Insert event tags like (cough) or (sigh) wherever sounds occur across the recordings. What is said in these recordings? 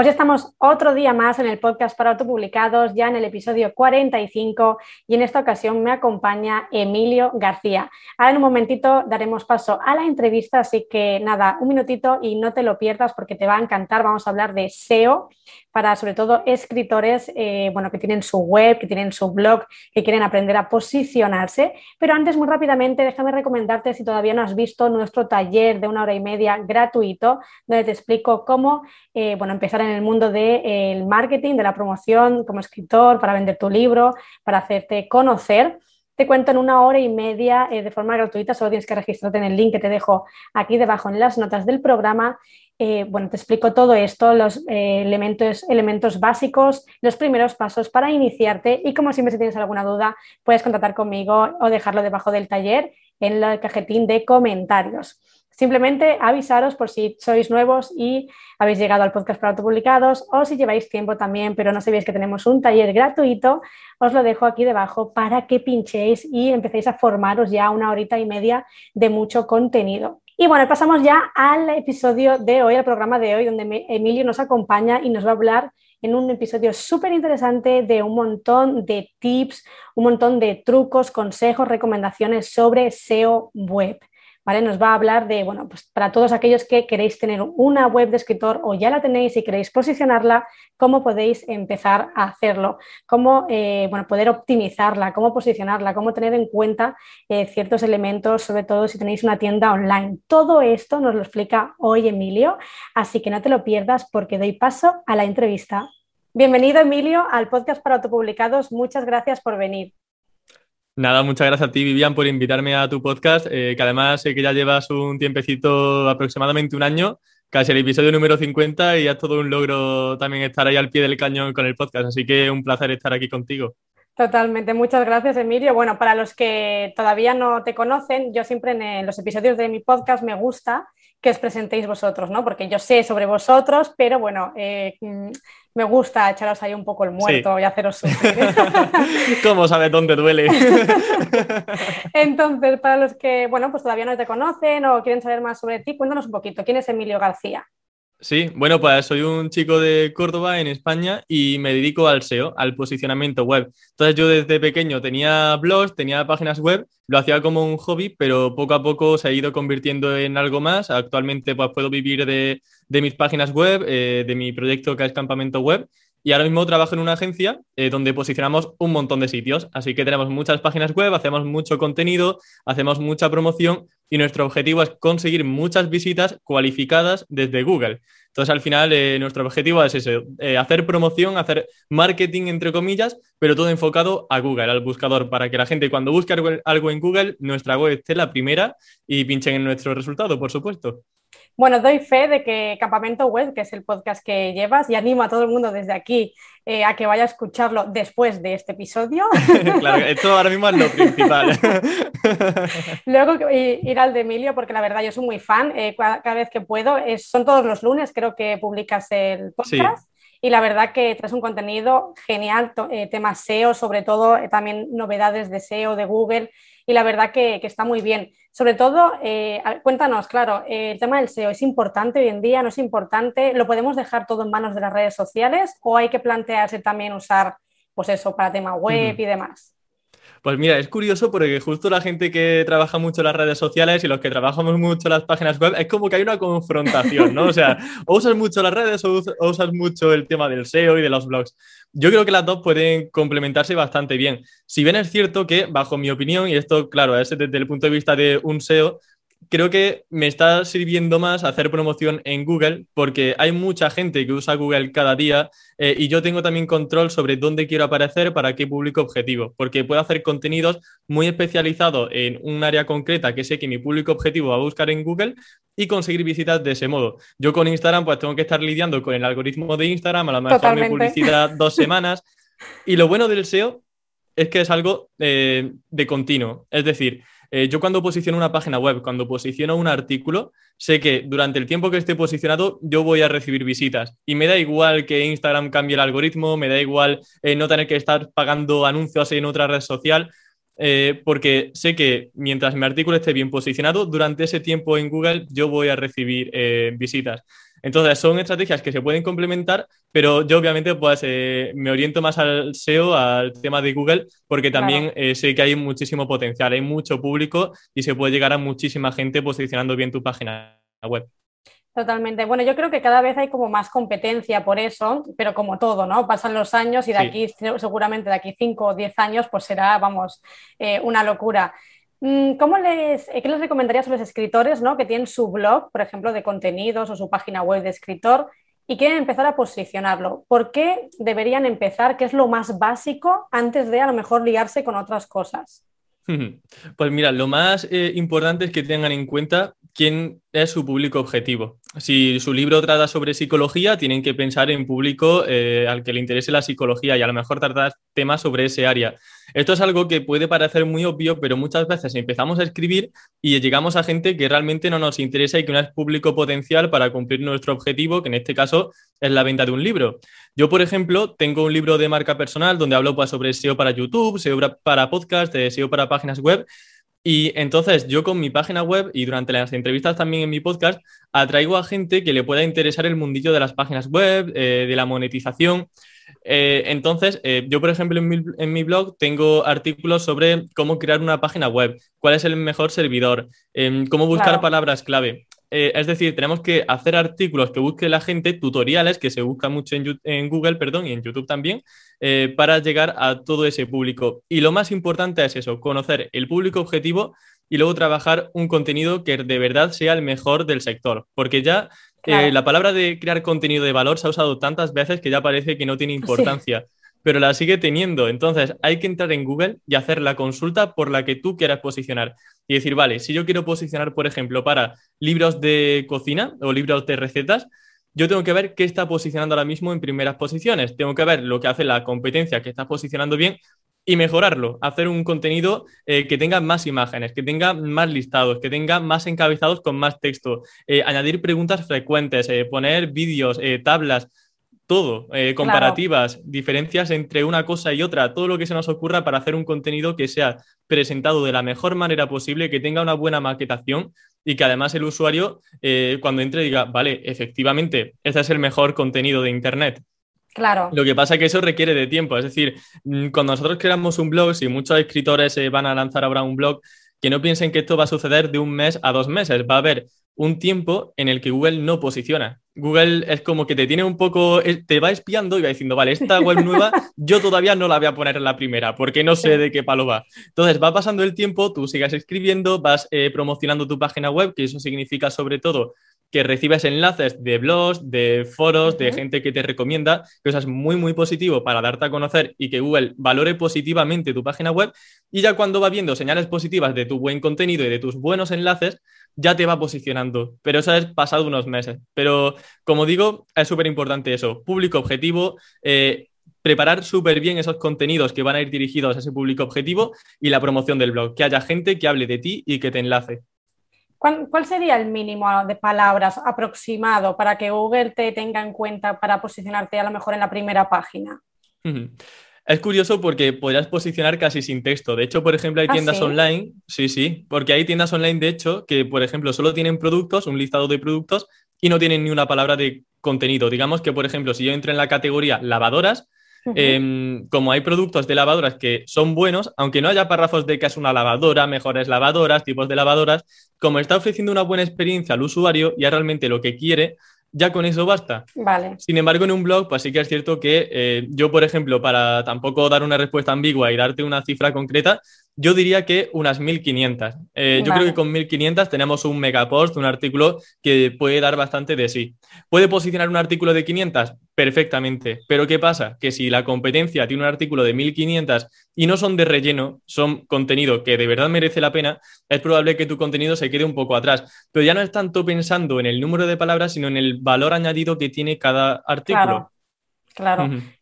Pues ya estamos otro día más en el podcast para autopublicados, ya en el episodio 45 y en esta ocasión me acompaña Emilio García. Ahora en un momentito daremos paso a la entrevista, así que nada, un minutito y no te lo pierdas porque te va a encantar. Vamos a hablar de SEO para sobre todo escritores eh, bueno, que tienen su web, que tienen su blog, que quieren aprender a posicionarse. Pero antes, muy rápidamente, déjame recomendarte si todavía no has visto nuestro taller de una hora y media gratuito, donde te explico cómo eh, bueno, empezar en el mundo del eh, marketing, de la promoción como escritor, para vender tu libro, para hacerte conocer. Te cuento en una hora y media de forma gratuita, solo tienes que registrarte en el link que te dejo aquí debajo en las notas del programa eh, bueno, te explico todo esto, los eh, elementos, elementos básicos, los primeros pasos para iniciarte y como siempre si tienes alguna duda puedes contactar conmigo o dejarlo debajo del taller en el cajetín de comentarios. Simplemente avisaros por si sois nuevos y habéis llegado al podcast para autopublicados o si lleváis tiempo también, pero no sabéis que tenemos un taller gratuito, os lo dejo aquí debajo para que pinchéis y empecéis a formaros ya una horita y media de mucho contenido. Y bueno, pasamos ya al episodio de hoy, al programa de hoy, donde Emilio nos acompaña y nos va a hablar en un episodio súper interesante de un montón de tips, un montón de trucos, consejos, recomendaciones sobre SEO web. Nos va a hablar de, bueno, pues para todos aquellos que queréis tener una web de escritor o ya la tenéis y queréis posicionarla, cómo podéis empezar a hacerlo, cómo, eh, bueno, poder optimizarla, cómo posicionarla, cómo tener en cuenta eh, ciertos elementos, sobre todo si tenéis una tienda online. Todo esto nos lo explica hoy Emilio, así que no te lo pierdas porque doy paso a la entrevista. Bienvenido Emilio al podcast para autopublicados. Muchas gracias por venir. Nada, muchas gracias a ti, Vivian, por invitarme a tu podcast, eh, que además sé que ya llevas un tiempecito, aproximadamente un año, casi el episodio número 50 y es todo un logro también estar ahí al pie del cañón con el podcast, así que un placer estar aquí contigo. Totalmente, muchas gracias Emilio. Bueno, para los que todavía no te conocen, yo siempre en los episodios de mi podcast me gusta que os presentéis vosotros, ¿no? Porque yo sé sobre vosotros, pero bueno, eh, me gusta echaros ahí un poco el muerto y haceros (laughs) sufrir. (laughs) ¿Cómo sabes dónde duele? (laughs) Entonces, para los que, bueno, pues todavía no te conocen o quieren saber más sobre ti, cuéntanos un poquito. ¿Quién es Emilio García? Sí, bueno, pues soy un chico de Córdoba, en España, y me dedico al SEO, al posicionamiento web. Entonces yo desde pequeño tenía blogs, tenía páginas web, lo hacía como un hobby, pero poco a poco se ha ido convirtiendo en algo más. Actualmente pues puedo vivir de, mis páginas web, eh, de mi proyecto que es Campamento Web, y ahora mismo trabajo en una agencia eh, donde posicionamos un montón de sitios. Así que tenemos muchas páginas web, hacemos mucho contenido, hacemos mucha promoción y nuestro objetivo es conseguir muchas visitas cualificadas desde Google. Entonces, al final, eh, nuestro objetivo es eh, hacer promoción, hacer marketing, entre comillas, pero todo enfocado a Google, al buscador, para que la gente cuando busque algo en Google, nuestra web esté la primera y pinchen en nuestro resultado, por supuesto. Bueno, doy fe de que Campamento Web, que es el podcast que llevas, y animo a todo el mundo desde aquí eh, a que vaya a escucharlo después de este episodio. (laughs) claro, esto ahora mismo es lo principal. (laughs) Luego ir al de Emilio, porque la verdad yo soy muy fan, eh, cada, vez que puedo, son todos los lunes, creo que publicas el podcast. Y la verdad que traes un contenido genial, eh, temas SEO, sobre todo también novedades de SEO de Google, y la verdad que, está muy bien. Sobre todo, eh, cuéntanos, claro, el tema del SEO es importante hoy en día, no es importante, ¿lo podemos dejar todo en manos de las redes sociales o hay que plantearse también usar, pues eso, para tema web y demás? Pues mira, es curioso porque justo la gente que trabaja mucho las redes sociales y los que trabajamos mucho las páginas web, es como que hay una confrontación, ¿no? O sea, o usas mucho las redes o usas mucho el tema del SEO y de los blogs. Yo creo que las dos pueden complementarse bastante bien. Si bien es cierto que, bajo mi opinión, y esto, claro, es desde el punto de vista de un SEO, creo que me está sirviendo más hacer promoción en Google porque hay mucha gente que usa Google cada día eh, y yo tengo también control sobre dónde quiero aparecer para qué público objetivo, porque puedo hacer contenidos muy especializados en un área concreta que sé que mi público objetivo va a buscar en Google y conseguir visitas de ese modo. Yo con Instagram pues tengo que estar lidiando con el algoritmo de Instagram, a lo mejor mi publicidad (laughs) dos semanas. Y lo bueno del SEO es que es algo eh, de continuo. Es decir, eh, yo cuando posiciono una página web, cuando posiciono un artículo, sé que durante el tiempo que esté posicionado yo voy a recibir visitas. Y me da igual que Instagram cambie el algoritmo, me da igual eh, no tener que estar pagando anuncios en otra red social, eh, porque sé que mientras mi artículo esté bien posicionado, durante ese tiempo en Google yo voy a recibir visitas. Entonces, son estrategias que se pueden complementar, pero yo obviamente pues eh, me oriento más al SEO, al tema de Google, porque también eh, sé que hay muchísimo potencial, hay mucho público y se puede llegar a muchísima gente posicionando bien tu página web. Totalmente. Bueno, yo creo que cada vez hay como más competencia por eso, pero como todo, ¿no? Pasan los años y de aquí, seguramente de aquí 5 o 10 años, pues será, vamos, eh, una locura. Mm, ¿Cómo les, eh, ¿Qué les recomendarías a los escritores ¿no? que tienen su blog, por ejemplo, de contenidos o su página web de escritor y quieren empezar a posicionarlo? ¿Por qué deberían empezar? ¿Qué es lo más básico antes de a lo mejor liarse con otras cosas? (laughs) Pues mira, lo más eh, importante es que tengan en cuenta quién es su público objetivo. Si su libro trata sobre psicología, tienen que pensar en público eh, al que le interese la psicología y a lo mejor tratar temas sobre ese área. Esto es algo que puede parecer muy obvio, pero muchas veces empezamos a escribir y llegamos a gente que realmente no nos interesa y que no es público potencial para cumplir nuestro objetivo, que en este caso es la venta de un libro. Yo, por ejemplo, tengo un libro de marca personal donde hablo pues, sobre SEO para YouTube, SEO para podcast, SEO para páginas web. Y entonces yo con mi página web y durante las entrevistas también en mi podcast atraigo a gente que le pueda interesar el mundillo de las páginas web, eh, de la monetización. Eh, entonces, eh, yo, por ejemplo, en mi, blog tengo artículos sobre cómo crear una página web, cuál es el mejor servidor, em, cómo buscar palabras clave. Eh, es decir, tenemos que hacer artículos que busque la gente, tutoriales que se buscan mucho en, Google, perdón, y en YouTube también, para llegar a todo ese público. Y lo más importante es eso, conocer el público objetivo y luego trabajar un contenido que de verdad sea el mejor del sector, porque ya la palabra de crear contenido de valor se ha usado tantas veces que ya parece que no tiene importancia, pero la sigue teniendo. Entonces hay que entrar en Google y hacer la consulta por la que tú quieras posicionar. Y decir, vale, si yo quiero posicionar, por ejemplo, para libros de cocina o libros de recetas, yo tengo que ver qué está posicionando ahora mismo en primeras posiciones. Tengo que ver lo que hace la competencia que está posicionando bien y mejorarlo, hacer un contenido eh, que tenga más imágenes, que tenga más listados, que tenga más encabezados con más texto, eh, añadir preguntas frecuentes, eh, poner vídeos, tablas, todo, comparativas, diferencias entre una cosa y otra, todo lo que se nos ocurra para hacer un contenido que sea presentado de la mejor manera posible, que tenga una buena maquetación y que además el usuario cuando entre diga, vale, efectivamente, este es el mejor contenido de Internet. Claro. Lo que pasa es que eso requiere de tiempo. Es decir, mm, cuando nosotros creamos un blog, si muchos escritores se van a lanzar ahora un blog, que no piensen que esto va a suceder de un mes a dos meses. Va a haber un tiempo en el que Google no posiciona. Google es como que te tiene un poco, te va espiando y va diciendo, vale, esta web (laughs) nueva yo todavía no la voy a poner en la primera porque no sé de qué palo va. Entonces va pasando el tiempo, tú sigas escribiendo, vas eh, promocionando tu página web, que eso significa sobre todo que recibes enlaces de blogs, de foros, de gente que te recomienda, que eso es muy, muy positivo para darte a conocer y que Google valore positivamente tu página web. Y ya cuando va viendo señales positivas de tu buen contenido y de tus buenos enlaces, ya te va posicionando. Pero eso es pasado unos meses. Pero como digo, es súper importante eso. Público objetivo. Eh, preparar súper bien esos contenidos que van a ir dirigidos a ese público objetivo y la promoción del blog, que haya gente que hable de ti y que te enlace. ¿Cuál, sería el mínimo de palabras aproximado para que Google te tenga en cuenta para posicionarte a lo mejor en la primera página? Es curioso porque podrías posicionar casi sin texto. De hecho, por ejemplo, hay ¿Ah, tiendas online, sí, sí, porque hay tiendas online, de hecho, que, por ejemplo, solo tienen productos, un listado de productos, y no tienen ni una palabra de contenido. Digamos que, por ejemplo, si yo entro en la categoría lavadoras, Em, como hay productos de lavadoras que son buenos, aunque no haya párrafos de que es una lavadora, mejores lavadoras, tipos de lavadoras, como está ofreciendo una buena experiencia al usuario y es realmente lo que quiere, ya con eso basta. Vale. Sin embargo, en un blog, pues sí que es cierto que eh, yo, por ejemplo, para tampoco dar una respuesta ambigua y darte una cifra concreta, yo diría que unas 1500. Eh, yo creo que con 1500 tenemos un megapost, un artículo que puede dar bastante de sí. ¿Puede posicionar un artículo de 500? Perfectamente. Pero ¿qué pasa? Que si la competencia tiene un artículo de 1500 y no son de relleno, son contenido que de verdad merece la pena, es probable que tu contenido se quede un poco atrás. Pero ya no es tanto pensando en el número de palabras, sino en el valor añadido que tiene cada artículo. Claro,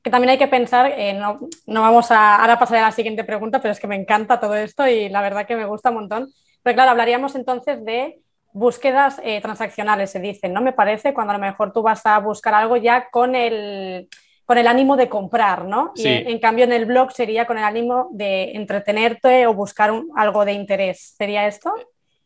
que también hay que pensar, eh, no, no, vamos a, ahora pasaré a la siguiente pregunta, pero es que me encanta todo esto y la verdad que me gusta un montón. Pero claro, hablaríamos entonces de búsquedas eh, transaccionales, se dice, ¿no? Me parece, cuando a lo mejor tú vas a buscar algo ya con el, con el ánimo de comprar, ¿no? Y en, cambio en el blog sería con el ánimo de entretenerte o buscar algo de interés. ¿Sería esto?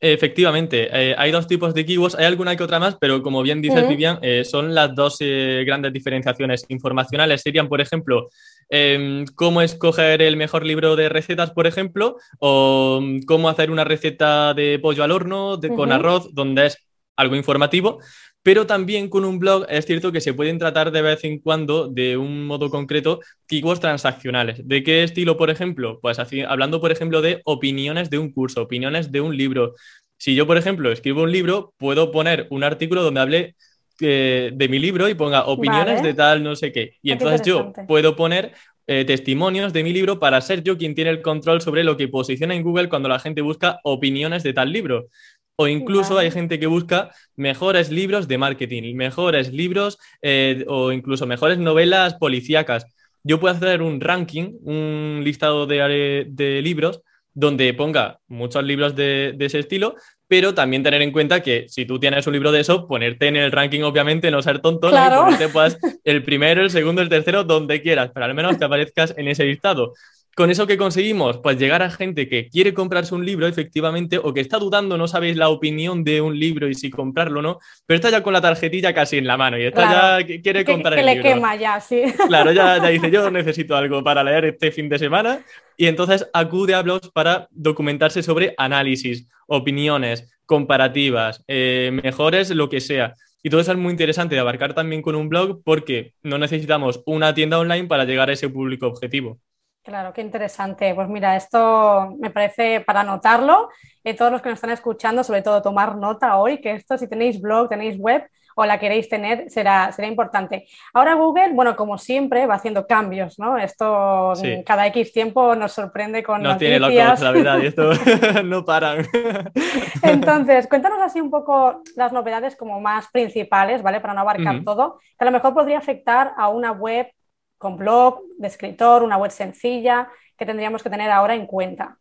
Efectivamente, eh, hay dos tipos de keywords, hay alguna que otra más, pero como bien dice Vivian, eh, son las dos grandes diferenciaciones informacionales. Serían, por ejemplo, Em, cómo escoger el mejor libro de recetas, por ejemplo, o mm, cómo hacer una receta de pollo al horno con arroz, donde es algo informativo, pero también con un blog es cierto que se pueden tratar de vez en cuando de un modo concreto keywords transaccionales. ¿De qué estilo, por ejemplo? Pues así, hablando, por ejemplo, de opiniones de un curso, opiniones de un libro. Si yo, por ejemplo, escribo un libro, puedo poner un artículo donde hable de mi libro y ponga opiniones de tal, no sé qué. Y ah, entonces yo puedo poner eh, testimonios de mi libro para ser yo quien tiene el control sobre lo que posiciona en Google cuando la gente busca opiniones de tal libro. O incluso hay gente que busca mejores libros de marketing, mejores libros eh, o incluso mejores novelas policíacas. Yo puedo hacer un ranking, un listado de, de libros donde ponga muchos libros de, ese estilo, pero también tener en cuenta que si tú tienes un libro de eso, ponerte en el ranking, obviamente, no ser tonto, claro. ponerte pues, el primero, el segundo, el tercero, donde quieras, pero al menos que aparezcas en ese listado. ¿Con eso que conseguimos? Pues llegar a gente que quiere comprarse un libro, efectivamente, o que está dudando, no sabéis la opinión de un libro y si comprarlo o no, pero está ya con la tarjetilla casi en la mano y está ya quiere comprar el libro. Que le quema ya, sí. (laughs) Claro, ya, ya dice, yo (laughs) necesito algo para leer este fin de semana y entonces acude a blogs para documentarse sobre análisis, opiniones, comparativas, eh, mejores, lo que sea. Y todo eso es muy interesante de abarcar también con un blog porque no necesitamos una tienda online para llegar a ese público objetivo. Claro, qué interesante. Pues mira, esto me parece para anotarlo. Eh, todos los que nos están escuchando, sobre todo tomar nota hoy, que esto si tenéis blog, tenéis web o la queréis tener, será, será importante. Ahora Google, bueno, como siempre, va haciendo cambios, ¿no? Esto cada X tiempo nos sorprende con no tiene locos, la verdad, y esto (laughs) (laughs) no paran. Entonces, cuéntanos así un poco las novedades como más principales, ¿vale? Para no abarcar todo, que a lo mejor podría afectar a una web con blog, de escritor, una web sencilla, que tendríamos que tener ahora en cuenta.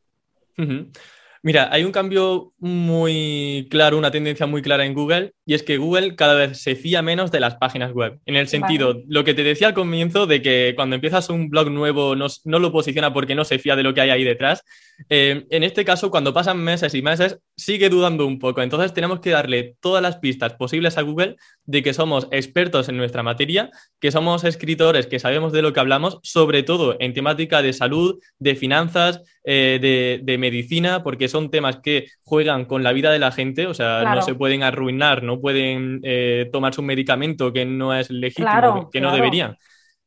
Mira, hay un cambio muy claro, una tendencia muy clara en Google, y es que Google cada vez se fía menos de las páginas web. En el sentido, lo que te decía al comienzo de que cuando empiezas un blog nuevo no, no lo posiciona porque no se fía de lo que hay ahí detrás, eh, en este caso, cuando pasan meses y meses, sigue dudando un poco. Entonces tenemos que darle todas las pistas posibles a Google de que somos expertos en nuestra materia, que somos escritores, que sabemos de lo que hablamos, sobre todo en temática de salud, de finanzas, eh, de, medicina, porque son temas que juegan con la vida de la gente, o sea, no se pueden arruinar, no pueden eh, tomarse un medicamento que no es legítimo, que no deberían.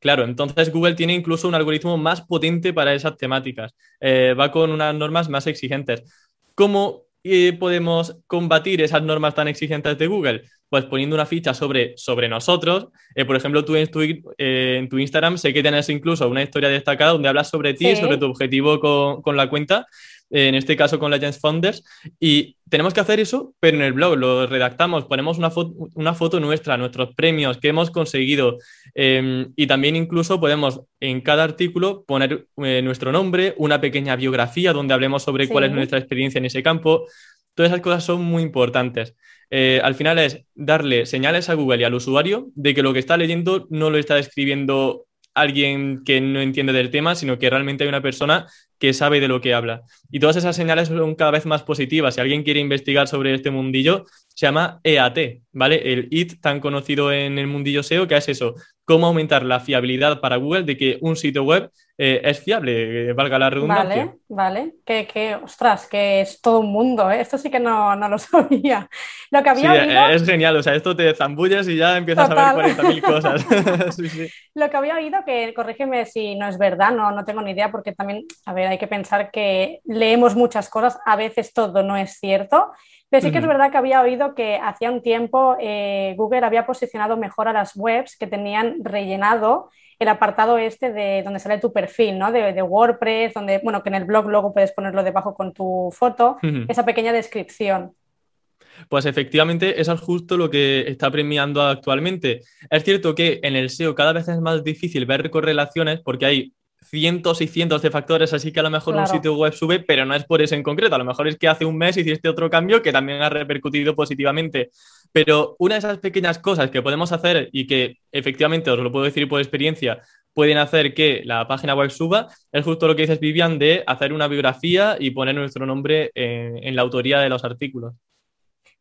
Claro, entonces Google tiene incluso un algoritmo más potente para esas temáticas. Eh, va con unas normas más exigentes. ¿Cómo eh, podemos combatir esas normas tan exigentes de Google? Pues poniendo una ficha sobre, sobre nosotros. Eh, por ejemplo, tú en tu, en tu, Instagram sé que tienes incluso una historia destacada donde hablas sobre ti, sobre tu objetivo con, con la cuenta en este caso con Legends Founders, y tenemos que hacer eso, pero en el blog lo redactamos, ponemos una, foto, una foto nuestra, nuestros premios que hemos conseguido, em, y también incluso podemos en cada artículo poner eh, nuestro nombre, una pequeña biografía donde hablemos sobre cuál es nuestra experiencia en ese campo. Todas esas cosas son muy importantes. Eh, al final es darle señales a Google y al usuario de que lo que está leyendo no lo está escribiendo alguien que no entiende del tema, sino que realmente hay una persona que sabe de lo que habla. Y todas esas señales son cada vez más positivas. Si alguien quiere investigar sobre este mundillo, se llama EAT, ¿vale? El IT tan conocido en el mundillo SEO, que es eso, cómo aumentar la fiabilidad para Google de que un sitio web eh, es fiable, valga la redundancia. Vale, vale. Que, ostras, que es todo un mundo, ¿eh? Esto sí que no, lo (laughs) sabía. Lo que había oído... es genial, o sea, esto te zambulles y ya empiezas a ver 40.000 (laughs) cosas. (laughs) Lo que había oído, que corrígeme si no es verdad, no, no tengo ni idea, porque también, a ver, hay que pensar que leemos muchas cosas, a veces todo no es cierto. Pero sí que es verdad que había oído que hacía un tiempo eh, Google había posicionado mejor a las webs que tenían rellenado el apartado este de donde sale tu perfil, ¿no? De, WordPress, donde, bueno, que en el blog luego puedes ponerlo debajo con tu foto, esa pequeña descripción. Pues efectivamente, eso es justo lo que está premiando actualmente. Es cierto que en el SEO cada vez es más difícil ver correlaciones porque hay cientos y cientos de factores, así que a lo mejor un sitio web sube, pero no es por eso en concreto. A lo mejor es que hace un mes hiciste otro cambio que también ha repercutido positivamente. Pero una de esas pequeñas cosas que podemos hacer y que efectivamente os lo puedo decir por experiencia, pueden hacer que la página web suba, es justo lo que dices, Vivian, de hacer una biografía y poner nuestro nombre en, la autoría de los artículos.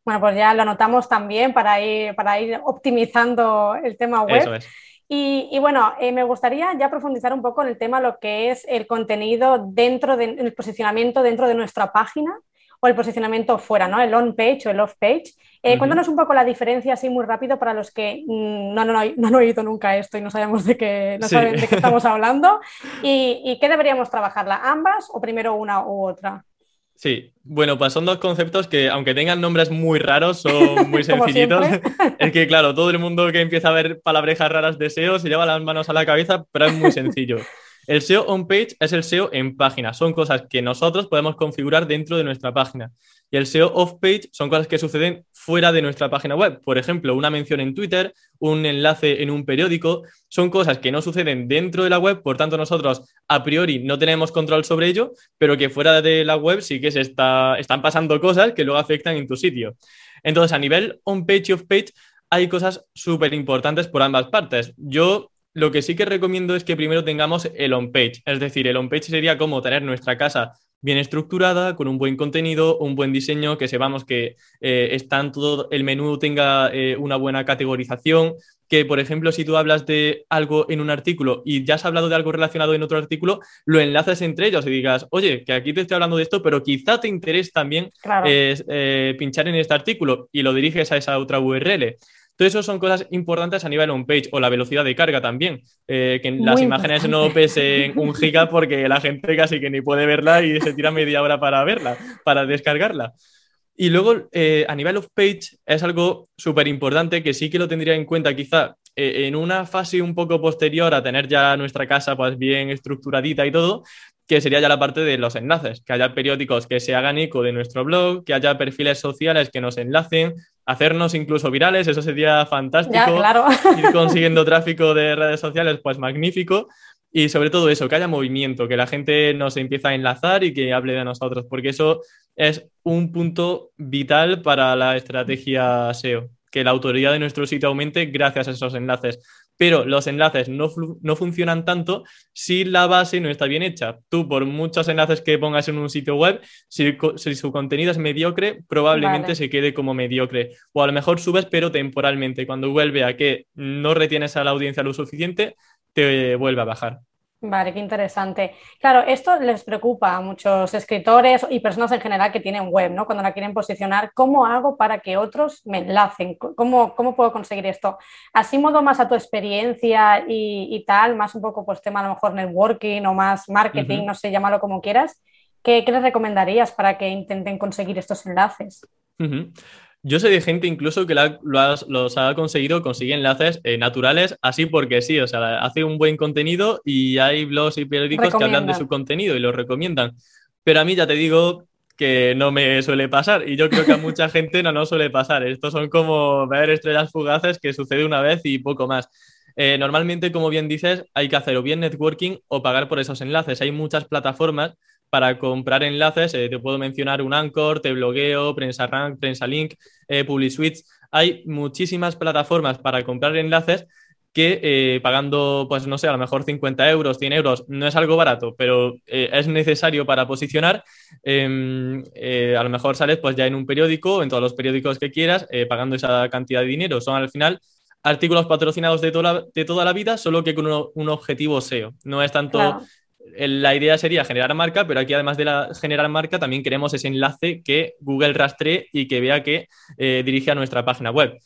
Bueno, pues ya lo anotamos también para ir, para ir optimizando el tema web. Eso es. Y, bueno, eh, me gustaría ya profundizar un poco en el tema lo que es el contenido dentro del posicionamiento dentro de nuestra página o el posicionamiento fuera, ¿no? El on-page o el off-page. Eh, cuéntanos un poco la diferencia así muy rápido para los que mm, no, no, no, han oído nunca esto y no sabemos de qué, no saben de qué estamos (laughs) hablando. Y, ¿Y qué deberíamos trabajarla? ¿Ambas o primero una u otra? Sí, bueno, pues son dos conceptos que, aunque tengan nombres muy raros, son (laughs) muy sencillitos. (laughs) es que, claro, todo el mundo que empieza a ver palabrejas raras de SEO se lleva las manos a la cabeza, pero es muy sencillo. (laughs) El SEO on page es el SEO en página. Son cosas que nosotros podemos configurar dentro de nuestra página. Y el SEO off page son cosas que suceden fuera de nuestra página web. Por ejemplo, una mención en Twitter, un enlace en un periódico. Son cosas que no suceden dentro de la web, por tanto nosotros a priori no tenemos control sobre ello, pero que fuera de la web sí que se está, están pasando cosas que luego afectan en tu sitio. Entonces, a nivel on page y off page, hay cosas súper importantes por ambas partes. Yo lo que sí que recomiendo es que primero tengamos el on-page. Es decir, el on-page sería como tener nuestra casa bien estructurada, con un buen contenido, un buen diseño, que sepamos que eh, está todo el menú tenga eh, una buena categorización, que por ejemplo si tú hablas de algo en un artículo y ya has hablado de algo relacionado en otro artículo, lo enlaces entre ellos y digas, oye, que aquí te estoy hablando de esto, pero quizá te interese también eh, pinchar en este artículo y lo diriges a esa otra URL. Todo eso son cosas importantes a nivel on-page o la velocidad de carga también, eh, que las imágenes no pesen un giga porque la gente casi que ni puede verla y se tira media hora para verla, para descargarla. Y luego, eh, a nivel off-page, es algo súper importante que sí que lo tendría en cuenta quizá eh, en una fase un poco posterior a tener ya nuestra casa pues bien estructuradita y todo, que sería ya la parte de los enlaces, que haya periódicos que se hagan eco de nuestro blog, que haya perfiles sociales que nos enlacen, hacernos incluso virales, eso sería fantástico. claro. (laughs) Ir consiguiendo tráfico de redes sociales, pues magnífico. Y sobre todo eso, que haya movimiento, que la gente nos empiece a enlazar y que hable de nosotros, porque eso es un punto vital para la estrategia SEO, que la autoridad de nuestro sitio aumente gracias a esos enlaces pero los enlaces no, funcionan tanto si la base no está bien hecha. Tú, por muchos enlaces que pongas en un sitio web, si, su contenido es mediocre, probablemente se quede como mediocre. O a lo mejor subes, pero temporalmente. Cuando vuelve a que no retienes a la audiencia lo suficiente, te vuelve a bajar. Vale, qué interesante. Claro, esto les preocupa a muchos escritores y personas en general que tienen web, ¿no? Cuando la quieren posicionar, ¿cómo hago para que otros me enlacen? ¿Cómo, cómo puedo conseguir esto? Así modo más a tu experiencia y, tal, más un poco pues tema a lo mejor networking o más marketing, no sé, llámalo como quieras. ¿Qué, les recomendarías para que intenten conseguir estos enlaces? Yo sé de gente incluso que los ha conseguido, consigue enlaces eh, naturales, así porque sí, o sea, hace un buen contenido y hay blogs y periódicos que hablan de su contenido y lo recomiendan. Pero a mí ya te digo que no me suele pasar y yo creo que a mucha gente no nos suele pasar. Estos son como ver estrellas fugaces que sucede una vez y poco más. Eh, normalmente, como bien dices, hay que hacer o bien networking o pagar por esos enlaces. Hay muchas plataformas para comprar enlaces. Eh, te puedo mencionar un Anchor, Te Blogueo, Prensa Rank, Prensa Link, eh, PubliSwitch. Hay muchísimas plataformas para comprar enlaces que eh, pagando, pues no sé, a lo mejor 50 euros, 100 euros, no es algo barato, pero es necesario para posicionar. Em, a lo mejor sales pues ya en un periódico, en todos los periódicos que quieras, pagando esa cantidad de dinero. Son al final artículos patrocinados de toda de toda la vida, solo que con un objetivo SEO. No es tanto la idea sería generar marca, pero aquí además de la, generar marca también queremos ese enlace que Google rastree y que vea que eh, dirige a nuestra página web.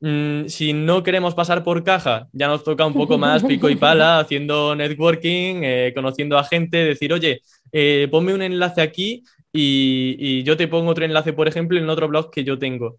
Mm, si no queremos pasar por caja, ya nos toca un poco más pico y pala, (laughs) haciendo networking, eh, conociendo a gente, decir, oye, eh, ponme un enlace aquí y, yo te pongo otro enlace, por ejemplo, en otro blog que yo tengo.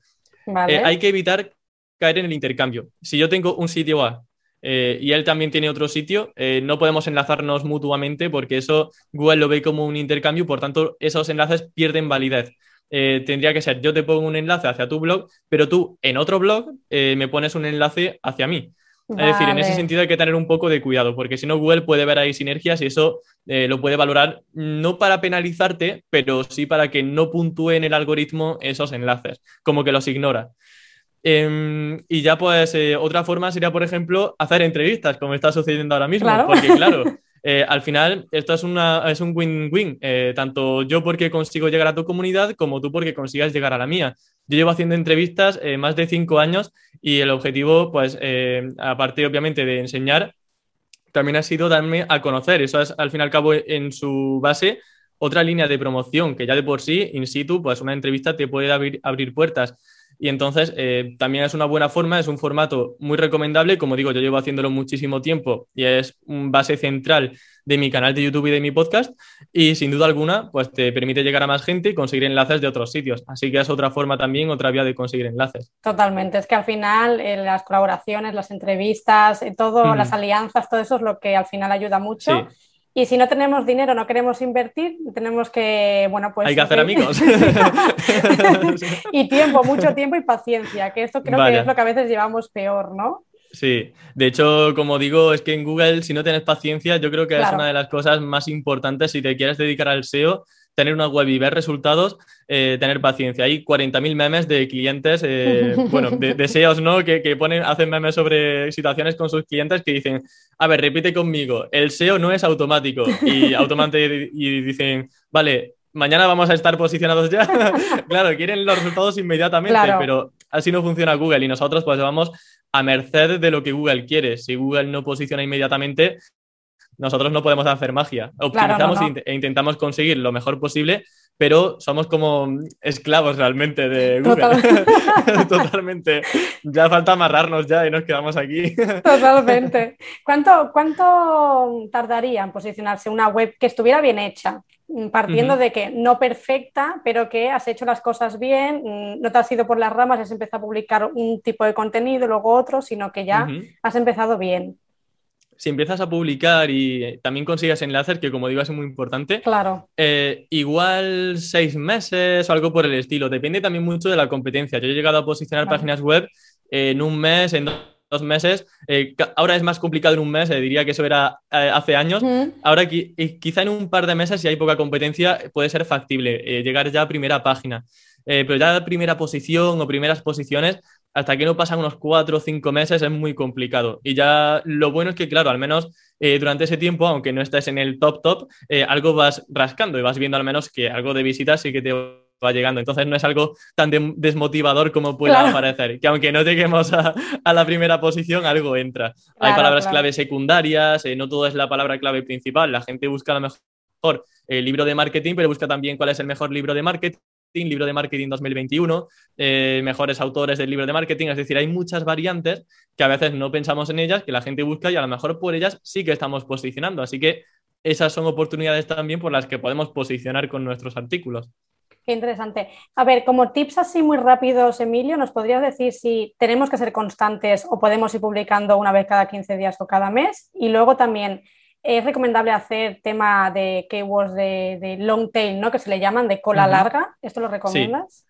hay que evitar caer en el intercambio. Si yo tengo un sitio A eh, y él también tiene otro sitio, eh, no podemos enlazarnos mutuamente porque eso Google lo ve como un intercambio, por tanto esos enlaces pierden validez. eh, tendría que ser yo te pongo un enlace hacia tu blog, pero tú en otro blog me pones un enlace hacia mí. Es decir, en ese sentido hay que tener un poco de cuidado, porque si no, Google puede ver ahí sinergias y eso eh, lo puede valorar no para penalizarte, pero sí para que no puntúe en el algoritmo esos enlaces, como que los ignora. Em, y ya pues otra forma sería, por ejemplo, hacer entrevistas, como está sucediendo ahora mismo, porque claro, (laughs) Eh, al final esto es, una, es un win-win, eh, tanto yo porque consigo llegar a tu comunidad como tú porque consigas llegar a la mía. Yo llevo haciendo entrevistas eh, más de cinco años y el objetivo, pues, aparte obviamente de enseñar, también ha sido darme a conocer. Eso es, al fin y al cabo, en su base, otra línea de promoción que ya de por sí, in situ, pues una entrevista te puede abrir, abrir puertas. Y entonces eh, también es una buena forma, es un formato muy recomendable. Como digo, yo llevo haciéndolo muchísimo tiempo y es un base central de mi canal de YouTube y de mi podcast. Y sin duda alguna, pues te permite llegar a más gente y conseguir enlaces de otros sitios. Así que es otra forma también, otra vía de conseguir enlaces. Totalmente. Es que al final eh, las colaboraciones, las entrevistas, eh, todo, las alianzas, todo eso es lo que al final ayuda mucho. Y si no tenemos dinero, no queremos invertir, tenemos que, bueno, pues... Hay que hacer amigos. (laughs) y tiempo, mucho tiempo y paciencia, que esto creo que es lo que a veces llevamos peor, ¿no? Sí, de hecho, como digo, es que en Google, si no tienes paciencia, yo creo que es una de las cosas más importantes si te quieres dedicar al SEO tener una web y ver resultados, eh, tener paciencia. Hay 40.000 memes de clientes, eh, (laughs) bueno, de, deseos, ¿no? Que, que, ponen, hacen memes sobre situaciones con sus clientes que dicen, a ver, repite conmigo, el SEO no es automático. Y (laughs) automáticamente y dicen, vale, mañana vamos a estar posicionados ya. (laughs) claro, quieren los resultados inmediatamente, pero así no funciona Google y nosotros pues vamos a merced de lo que Google quiere. Si Google no posiciona inmediatamente, nosotros no podemos hacer magia. Optimizamos e intentamos conseguir lo mejor posible, pero somos como esclavos realmente de Google. (laughs) Totalmente. Ya falta amarrarnos ya y nos quedamos aquí. (laughs) Totalmente. ¿Cuánto, ¿Cuánto tardaría en posicionarse una web que estuviera bien hecha? partiendo de que no perfecta, pero que has hecho las cosas bien, mm, no te has ido por las ramas, has empezado a publicar un tipo de contenido, luego otro, sino que ya has empezado bien si empiezas a publicar y también consigues enlaces, que como digo es muy importante, claro. Eh, igual seis meses o algo por el estilo. Depende también mucho de la competencia. Yo he llegado a posicionar páginas web en un mes, en dos meses. Eh, ahora es más complicado en un mes, eh, diría que eso era hace años. Ahora quizá en un par de meses, si hay poca competencia, puede ser factible llegar ya a primera página. pero ya a primera posición o primeras posiciones hasta que no pasan unos cuatro o cinco meses es muy complicado. Y ya lo bueno es que, claro, al menos eh, durante ese tiempo, aunque no estés en el top top, eh, algo vas rascando y vas viendo al menos que algo de visitas sí que te va llegando. Entonces no es algo tan desmotivador como pueda parecer, que aunque no lleguemos a, la primera posición, algo entra. Hay palabras clave secundarias, eh, no todo es la palabra clave principal. La gente busca a lo mejor el libro de marketing, pero busca también cuál es el mejor libro de marketing libro de marketing 2021, eh, mejores autores del libro de marketing, es decir, hay muchas variantes que a veces no pensamos en ellas, que la gente busca y a lo mejor por ellas sí que estamos posicionando. Así que esas son oportunidades también por las que podemos posicionar con nuestros artículos. Qué interesante. A ver, como tips así muy rápidos, Emilio, ¿nos podrías decir si tenemos que ser constantes o podemos ir publicando una vez cada 15 días o cada mes? Y luego también, es recomendable hacer tema de keywords de, long tail, ¿no? Que se le llaman de cola larga. ¿Esto lo recomiendas?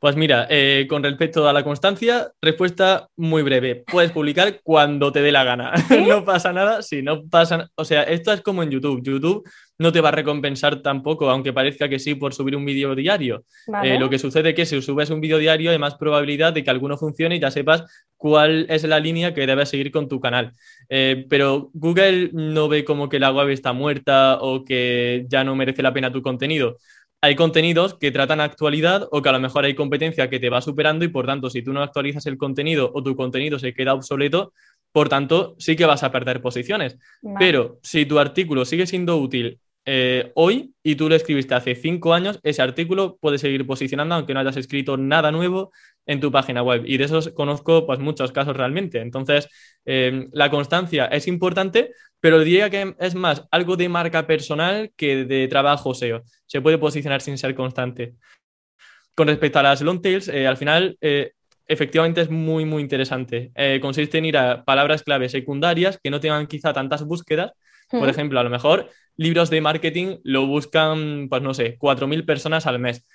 Pues mira, eh, con respecto a la constancia, respuesta muy breve. Puedes publicar cuando te dé la gana. (laughs) no pasa nada si no pasa. O sea, esto es como en YouTube. YouTube no te va a recompensar tampoco, aunque parezca que sí, por subir un vídeo diario. Eh, lo que sucede es que si subes un vídeo diario hay más probabilidad de que alguno funcione y ya sepas cuál es la línea que debes seguir con tu canal. Eh, pero Google no ve como que la web está muerta o que ya no merece la pena tu contenido hay contenidos que tratan actualidad o que a lo mejor hay competencia que te va superando y por tanto si tú no actualizas el contenido o tu contenido se queda obsoleto, por tanto sí que vas a perder posiciones. Pero si tu artículo sigue siendo útil eh, hoy y tú lo escribiste hace cinco años, ese artículo puede seguir posicionando aunque no hayas escrito nada nuevo en tu página web. Y de esos conozco pues, muchos casos realmente. Entonces, eh, la constancia es importante, pero diría que es más algo de marca personal que de trabajo SEO. Se puede posicionar sin ser constante. Con respecto a las long tails, eh, al final, eh, efectivamente es muy, muy interesante. Eh, consiste en ir a palabras clave secundarias que no tengan quizá tantas búsquedas. Por ejemplo, a lo mejor libros de marketing lo buscan, pues no sé, 4.000 personas al mes.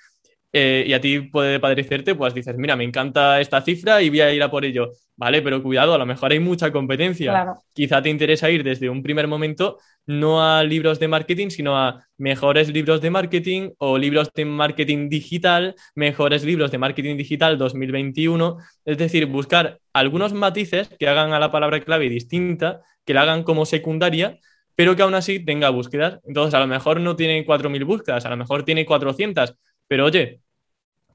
Eh, y a ti puede parecerte, pues dices, mira, me encanta esta cifra y voy a ir a por ello. Vale, pero cuidado, a lo mejor hay mucha competencia. Quizá te interesa ir desde un primer momento no a libros de marketing, sino a mejores libros de marketing o libros de marketing digital, mejores libros de marketing digital 2021. Es decir, buscar algunos matices que hagan a la palabra clave distinta, que la hagan como secundaria, pero que aún así tenga búsquedas. Entonces, a lo mejor no tiene 4.000 búsquedas, a lo mejor tiene 400, pero oye,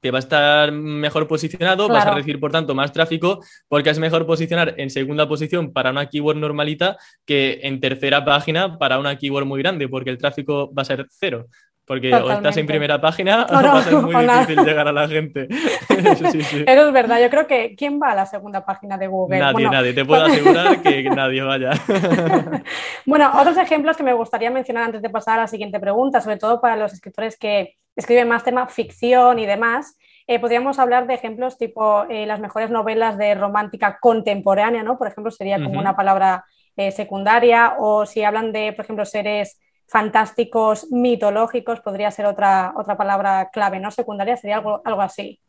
que va a estar mejor posicionado, vas a recibir por tanto más tráfico, porque es mejor posicionar en segunda posición para una keyword normalita que en tercera página para una keyword muy grande, porque el tráfico va a ser cero. Porque o estás en primera página (laughs) o, va a ser muy difícil llegar a la gente. (laughs) Eso, es verdad. Yo creo que ¿quién va a la segunda página de Google? Nadie, nadie. Te puedo (laughs) asegurar que nadie vaya. bueno, otros ejemplos que me gustaría mencionar antes de pasar a la siguiente pregunta, sobre todo para los escritores que escriben más tema ficción y demás. Eh, podríamos hablar de ejemplos tipo eh, las mejores novelas de romántica contemporánea, ¿no? Por ejemplo, sería como una palabra eh, secundaria, o si hablan de, por ejemplo, seres fantásticos mitológicos, podría ser otra, otra palabra clave, ¿no? Secundaria sería algo, algo así.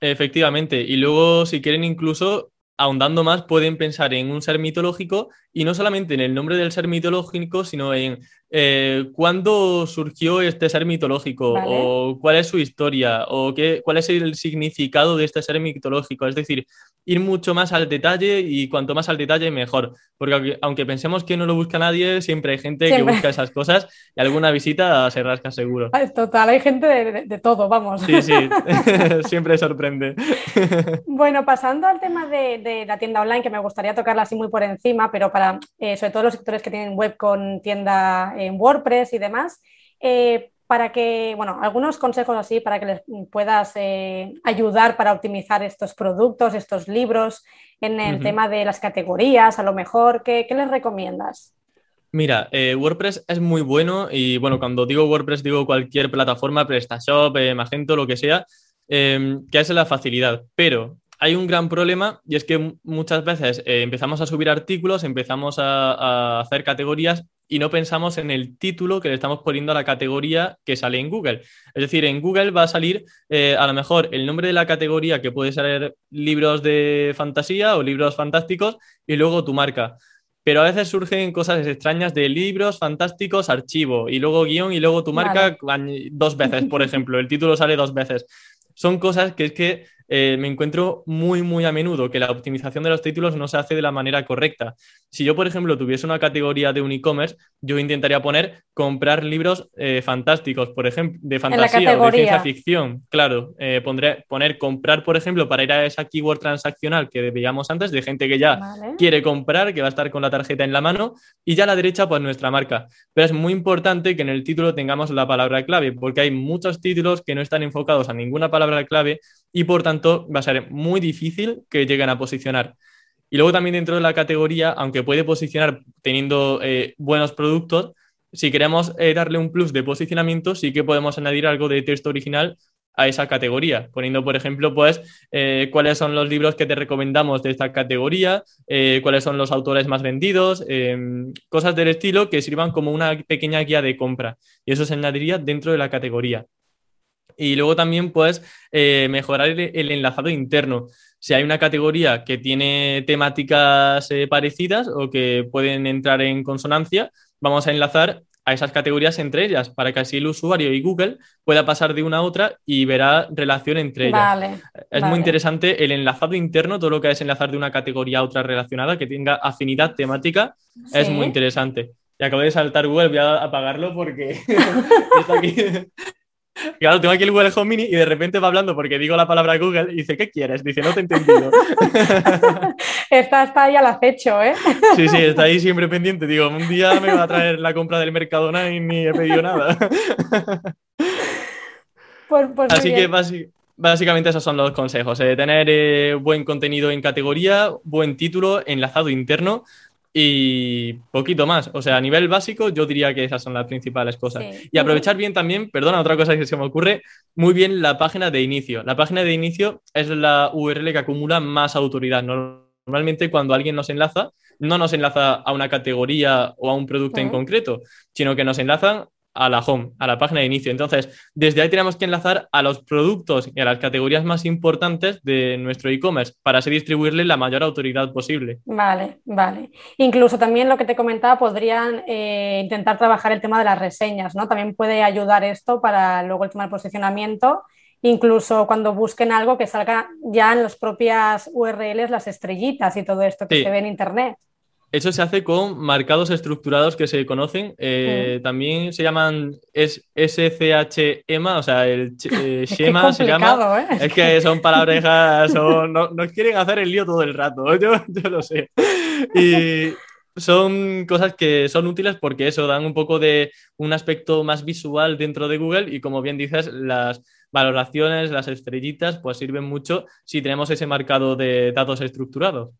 Efectivamente, y luego si quieren incluso ahondando más, pueden pensar en un ser mitológico y no solamente en el nombre del ser mitológico, sino en eh, cuándo surgió este ser mitológico o cuál es su historia o qué, cuál es el significado de este ser mitológico. Es decir, ir mucho más al detalle y cuanto más al detalle mejor. Porque aunque pensemos que no lo busca nadie, siempre hay gente que busca esas cosas y alguna visita se rasca seguro. Total, hay gente de, todo, vamos. Sí, sí, (laughs) (laughs) siempre sorprende. (laughs) bueno, pasando al tema de, la tienda online, que me gustaría tocarla así muy por encima, pero para eh, sobre todo los sectores que tienen web con tienda en WordPress y demás, eh, para que, bueno, algunos consejos así para que les puedas eh, ayudar para optimizar estos productos, estos libros, en el tema de las categorías, a lo mejor, ¿qué, les recomiendas? Mira, eh, WordPress es muy bueno y bueno, cuando digo WordPress digo cualquier plataforma, PrestaShop, Magento, lo que sea, que es la facilidad, pero hay un gran problema y es que muchas veces empezamos a subir artículos, empezamos a, hacer categorías y no pensamos en el título que le estamos poniendo a la categoría que sale en Google. Es decir, en Google va a salir eh, a lo mejor el nombre de la categoría que puede ser libros de fantasía o libros fantásticos y luego tu marca. Pero a veces surgen cosas extrañas de libros fantásticos, archivo y luego guion y luego tu marca dos veces, por (laughs) ejemplo. El título sale dos veces. Son cosas que es que eh, me encuentro muy, muy a menudo que la optimización de los títulos no se hace de la manera correcta. Si yo, por ejemplo, tuviese una categoría de un e-commerce, yo intentaría poner comprar libros eh, fantásticos, por ejemplo, de fantasía o de ciencia ficción. Claro, eh, pondré, poner comprar, por ejemplo, para ir a esa keyword transaccional que veíamos antes, de gente que ya quiere comprar, que va a estar con la tarjeta en la mano, y ya a la derecha, pues nuestra marca. Pero es muy importante que en el título tengamos la palabra clave, porque hay muchos títulos que no están enfocados a ninguna palabra clave y por tanto va a ser muy difícil que lleguen a posicionar. Y luego también dentro de la categoría, aunque puede posicionar teniendo eh, buenos productos, si queremos eh, darle un plus de posicionamiento, sí que podemos añadir algo de texto original a esa categoría, poniendo, por ejemplo, pues eh, cuáles son los libros que te recomendamos de esta categoría, cuáles son los autores más vendidos, em, cosas del estilo que sirvan como una pequeña guía de compra. Y eso se añadiría dentro de la categoría. Y luego también puedes eh, mejorar el, enlazado interno. Si hay una categoría que tiene temáticas eh, parecidas o que pueden entrar en consonancia, vamos a enlazar a esas categorías entre ellas para que así el usuario y Google pueda pasar de una a otra y verá relación entre ellas. es muy interesante el enlazado interno, todo lo que es enlazar de una categoría a otra relacionada, que tenga afinidad temática, es muy interesante. Y acabo de saltar Google, voy a apagarlo porque (laughs) está aquí. (laughs) (laughs) Claro, tengo aquí el Google Home Mini y de repente va hablando porque digo la palabra Google y dice, ¿qué quieres? Dice, no te he entendido. (laughs) está, está ahí al acecho, ¿eh? Sí, sí, está ahí siempre pendiente. Digo, un día me va a traer la compra del Mercadona y ni he pedido nada. (laughs) Pues, pues Así que básicamente esos son los consejos. Eh, tener eh, buen contenido en categoría, buen título, enlazado interno y poquito más. O sea, a nivel básico, yo diría que esas son las principales cosas. Y aprovechar bien también, perdona, otra cosa que se me ocurre, muy bien la página de inicio. La página de inicio es la URL que acumula más autoridad. Normalmente cuando alguien nos enlaza, no nos enlaza a una categoría o a un producto en concreto, sino que nos enlazan a la home, a la página de inicio. Entonces, desde ahí tenemos que enlazar a los productos y a las categorías más importantes de nuestro e-commerce para así distribuirle la mayor autoridad posible. Vale, vale. Incluso también lo que te comentaba, podrían eh, intentar trabajar el tema de las reseñas, ¿no? También puede ayudar esto para luego el tema del posicionamiento incluso cuando busquen algo que salga ya en las propias URLs, las estrellitas y todo esto que se ve en Internet. Eso se hace con marcados estructurados que se conocen. Eh, también se llaman SCHEMA, o sea, el eh, (laughs) Shema se llama. ¿eh? Es que son palabrejas, no, nos quieren hacer el lío todo el rato, (laughs) yo, yo lo sé. Y son cosas que son útiles porque eso dan un poco de un aspecto más visual dentro de Google y como bien dices, las valoraciones, las estrellitas, pues sirven mucho si tenemos ese marcado de datos estructurados.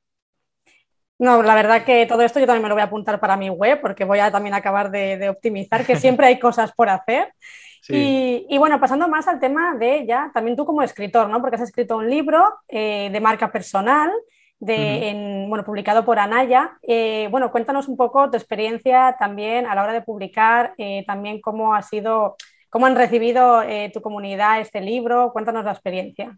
No, la verdad que todo esto yo también me lo voy a apuntar para mi web porque voy a también acabar de, optimizar, que siempre hay cosas por hacer. Y, bueno, pasando más al tema de ya, también tú como escritor, ¿no? Porque has escrito un libro eh, de marca personal, de, bueno, publicado por Anaya. Eh, bueno, cuéntanos un poco tu experiencia también a la hora de publicar, eh, también cómo ha sido, cómo han recibido tu comunidad este libro, cuéntanos la experiencia.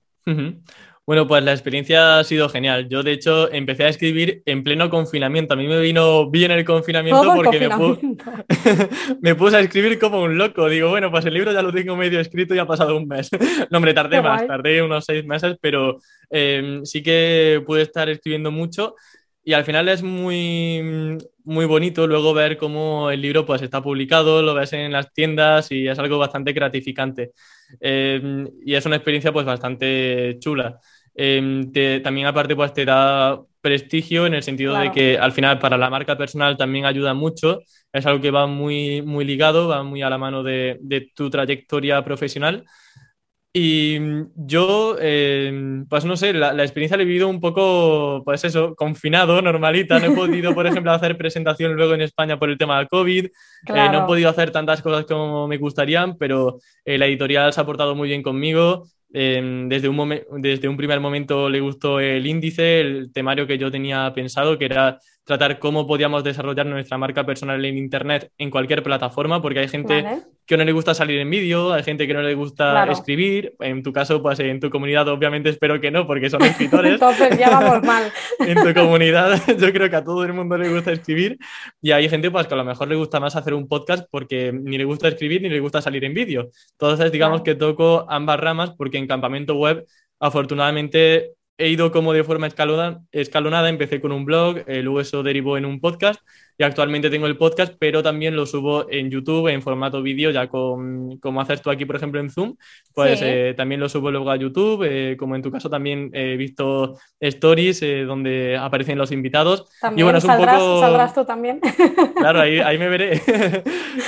Bueno, pues la experiencia ha sido genial. Yo, de hecho, empecé a escribir en pleno confinamiento. A mí me vino bien el confinamiento porque (laughs) Me, puse a escribir como un loco. Digo, bueno, pues el libro ya lo tengo medio escrito y ha pasado un mes. (laughs) no, hombre, tardé más, tardé unos seis meses, pero em, sí que pude estar escribiendo mucho. Y al final es muy, muy bonito luego ver cómo el libro pues, está publicado, lo ves en las tiendas y es algo bastante gratificante. Em, y es una experiencia pues, bastante chula. Em, también aparte pues te da prestigio en el sentido de que al final para la marca personal también ayuda mucho, es algo que va muy, muy ligado, va muy a la mano de, tu trayectoria profesional. Y yo, em, pues no sé, la, experiencia la he vivido un poco, pues eso, confinado, (laughs) normalita. No he podido, por ejemplo, hacer presentación luego en España por el tema del COVID. Eh, no he podido hacer tantas cosas como me gustarían, pero eh, la editorial se ha portado muy bien conmigo. Em, desde, un desde un primer momento le gustó el índice, el temario que yo tenía pensado, que era tratar cómo podíamos desarrollar nuestra marca personal en Internet en cualquier plataforma, porque hay gente que no le gusta salir en vídeo, hay gente que no le gusta escribir. En tu caso, pues en tu comunidad obviamente espero que no, porque son escritores. (laughs) Entonces ya vamos mal. (laughs) en tu comunidad (laughs) yo creo que a todo el mundo le gusta escribir y hay gente pues que a lo mejor le gusta más hacer un podcast porque ni le gusta escribir ni le gusta salir en vídeo. Entonces digamos que toco ambas ramas porque en campamento web afortunadamente he ido como de forma escalonada, escalonada. empecé con un blog, eh, luego eso derivó en un podcast y actualmente tengo el podcast, pero también lo subo en YouTube en formato vídeo, ya con, como haces tú aquí, por ejemplo, en Zoom, pues eh, también lo subo luego a YouTube, eh, como en tu caso también he visto stories donde aparecen los invitados. También y bueno, es un poco... saldrás tú también. (laughs) Claro, ahí, ahí me veré. (laughs)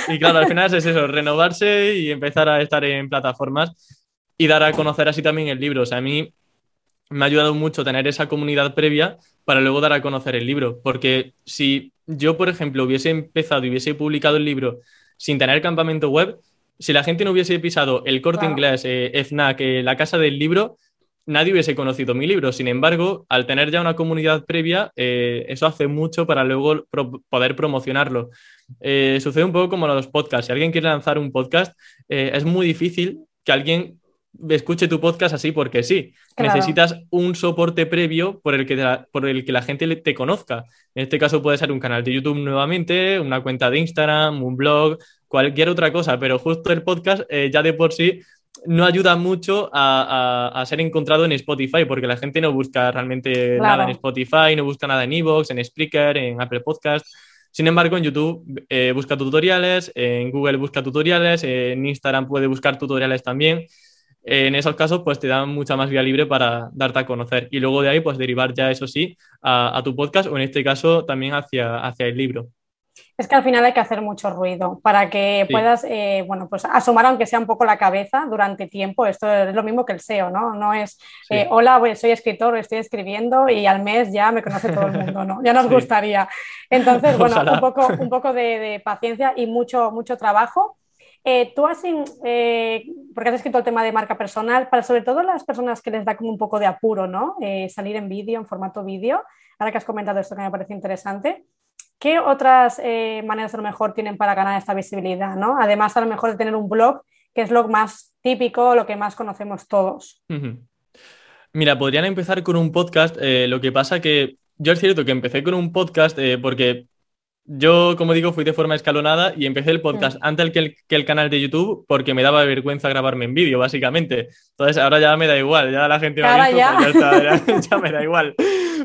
y claro, al final es eso, renovarse y empezar a estar en plataformas y dar a conocer así también el libro. O sea, a mí me ha ayudado mucho tener esa comunidad previa para luego dar a conocer el libro. Porque si yo, por ejemplo, hubiese empezado y hubiese publicado el libro sin tener campamento web, si la gente no hubiese pisado el corte inglés, eh, FNAC, eh, la casa del libro, nadie hubiese conocido mi libro. Sin embargo, al tener ya una comunidad previa, eh, eso hace mucho para luego poder promocionarlo. sucede un poco como los podcasts. Si alguien quiere lanzar un podcast, es muy difícil que alguien escuche tu podcast así porque sí. Necesitas un soporte previo por el, que la, por el que la gente te conozca. En este caso puede ser un canal de YouTube nuevamente, una cuenta de Instagram, un blog, cualquier otra cosa, pero justo el podcast eh, ya de por sí no ayuda mucho a, ser encontrado en Spotify, porque la gente no busca realmente nada en Spotify, no busca nada en Evox, en Spreaker, en Apple Podcast. Sin embargo, en YouTube eh, busca tutoriales, en Google busca tutoriales, en Instagram puede buscar tutoriales también en esos casos pues te dan mucha más vía libre para darte a conocer y luego de ahí pues derivar ya eso sí a, tu podcast o en este caso también hacia, hacia el libro. Es que al final hay que hacer mucho ruido para que puedas, eh, bueno, pues asomar aunque sea un poco la cabeza durante tiempo. Esto es lo mismo que el SEO, ¿no? No es, eh, hola, soy escritor, estoy escribiendo y al mes ya me conoce todo el mundo, ¿no? Ya nos gustaría. Entonces, bueno, un poco, un poco de, de, paciencia y mucho, mucho trabajo eh, tú has, eh, porque has escrito el tema de marca personal, para sobre todo las personas que les da como un poco de apuro, ¿no? Eh, salir en vídeo, en formato vídeo, ahora que has comentado esto que me parece interesante. ¿qué otras maneras a lo mejor tienen para ganar esta visibilidad? ¿no? Además, a lo mejor de tener un blog, que es lo más típico, lo que más conocemos todos. Mira, podrían empezar con un podcast. Lo que pasa que yo es cierto que empecé con un podcast porque yo, como digo, fui de forma escalonada y empecé el podcast antes que el, que el, canal de YouTube porque me daba vergüenza grabarme en vídeo, básicamente. Entonces ahora ya me da igual, ya la gente me ha visto, pues ya. (laughs) ya, me da igual.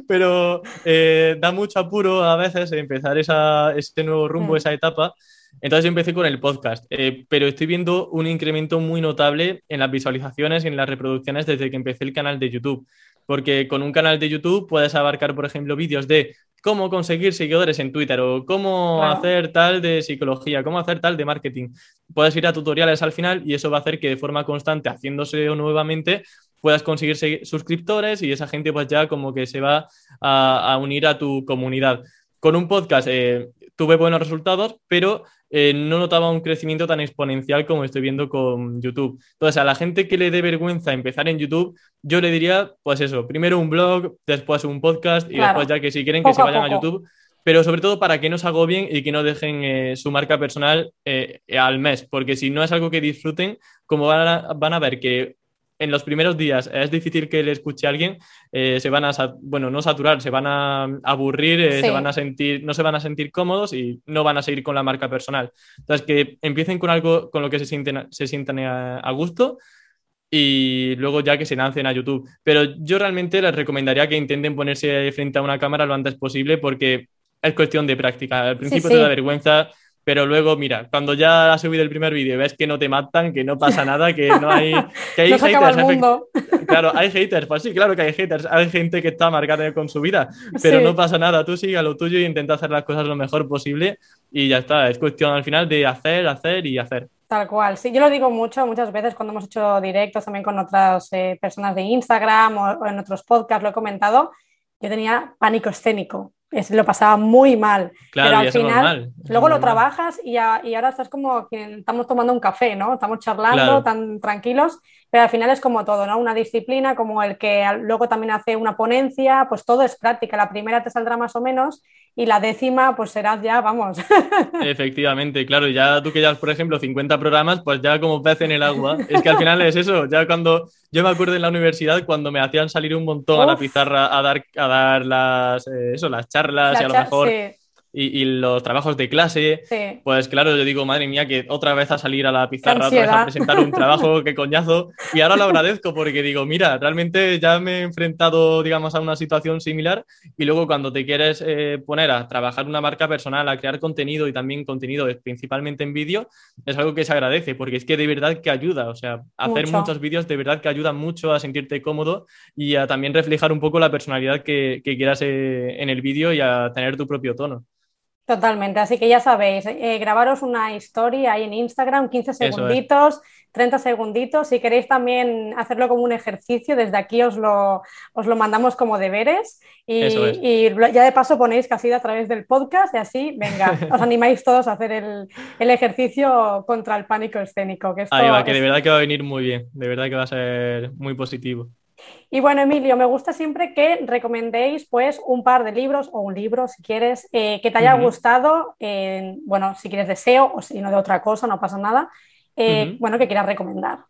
Pero eh, da mucho apuro a veces empezar esa, ese nuevo rumbo, esa etapa. Entonces yo empecé con el podcast, eh, pero estoy viendo un incremento muy notable en las visualizaciones y en las reproducciones desde que empecé el canal de YouTube. Porque con un canal de YouTube puedes abarcar, por ejemplo, vídeos de cómo conseguir seguidores en Twitter o cómo hacer tal de psicología, cómo hacer tal de marketing. Puedes ir a tutoriales al final y eso va a hacer que de forma constante, haciéndose nuevamente, puedas conseguir suscriptores y esa gente pues ya como que se va a, unir a tu comunidad. Con un podcast eh, tuve buenos resultados, pero eh, no notaba un crecimiento tan exponencial como estoy viendo con YouTube. Entonces, a la gente que le dé vergüenza empezar en YouTube, yo le diría, pues eso, primero un blog, después un podcast y después ya que si quieren que se vayan a, YouTube, pero sobre todo para que no se bien y que no dejen eh, su marca personal eh, al mes, porque si no es algo que disfruten, como van a ver que en los primeros días es difícil que le escuche a alguien, eh, se van a, bueno, no saturar, se van a aburrir, eh, se van a sentir, no se van a sentir cómodos y no van a seguir con la marca personal. Entonces, que empiecen con algo con lo que se sienten, se sientan a, gusto y luego ya que se lancen a YouTube. Pero yo realmente les recomendaría que intenten ponerse frente a una cámara lo antes posible porque es cuestión de práctica. Al principio te da vergüenza, pero luego, mira, cuando ya has subido el primer vídeo ves que no te matan, que no pasa nada, que no hay, que hay (laughs) haters. (laughs) Claro, hay haters, pues sí, claro que hay haters. Hay gente que está marcada con su vida, pero no pasa nada. Tú sigue a lo tuyo y intenta hacer las cosas lo mejor posible y ya está. Es cuestión al final de hacer, hacer y hacer. Tal cual, sí, yo lo digo mucho, muchas veces cuando hemos hecho directos también con otras eh, personas de Instagram o en otros podcasts, lo he comentado, yo tenía pánico escénico lo pasaba muy mal. pero al final, luego lo trabajas y, ahora estás como que estamos tomando un café, ¿no? Estamos charlando tan tranquilos, pero al final es como todo, ¿no? Una disciplina, como el que luego también hace una ponencia, pues todo es práctica. La primera te saldrá más o menos y la décima, pues serás ya, vamos. (laughs) Efectivamente, claro, ya tú que ya, por ejemplo, 50 programas, pues ya como pez en el agua. Es que al final es eso, ya cuando yo me acuerdo en la universidad cuando me hacían salir un montón a la pizarra a dar, a dar las, eh, eso, las charlas y a lo mejor y, los trabajos de clase, pues claro, yo digo, madre mía, que otra vez a salir a la pizarra, otra vez a presentar un trabajo, (laughs) qué coñazo. Y ahora lo agradezco porque digo, mira, realmente ya me he enfrentado, digamos, a una situación similar y luego cuando te quieres eh, poner a trabajar una marca personal, a crear contenido y también contenido principalmente en vídeo, es algo que se agradece porque es que de verdad que ayuda, o sea, hacer muchos vídeos de verdad que ayuda mucho a sentirte cómodo y a también reflejar un poco la personalidad que, quieras eh, en el vídeo y a tener tu propio tono. Totalmente, así que ya sabéis, eh, grabaros una historia ahí en Instagram, 15 segunditos, 30 segunditos. Si queréis también hacerlo como un ejercicio, desde aquí os lo, os lo mandamos como deberes y, ya de paso ponéis que ha sido a través del podcast y así, venga, (laughs) os animáis todos a hacer el, ejercicio contra el pánico escénico. Que ahí va, que de verdad que va a venir muy bien, de verdad que va a ser muy positivo. Y bueno, Emilio, me gusta siempre que recomendéis pues un par de libros o un libro, si quieres, eh, que te haya gustado, bueno, si quieres de SEO o si no de otra cosa, no pasa nada, eh, bueno, que quieras recomendar.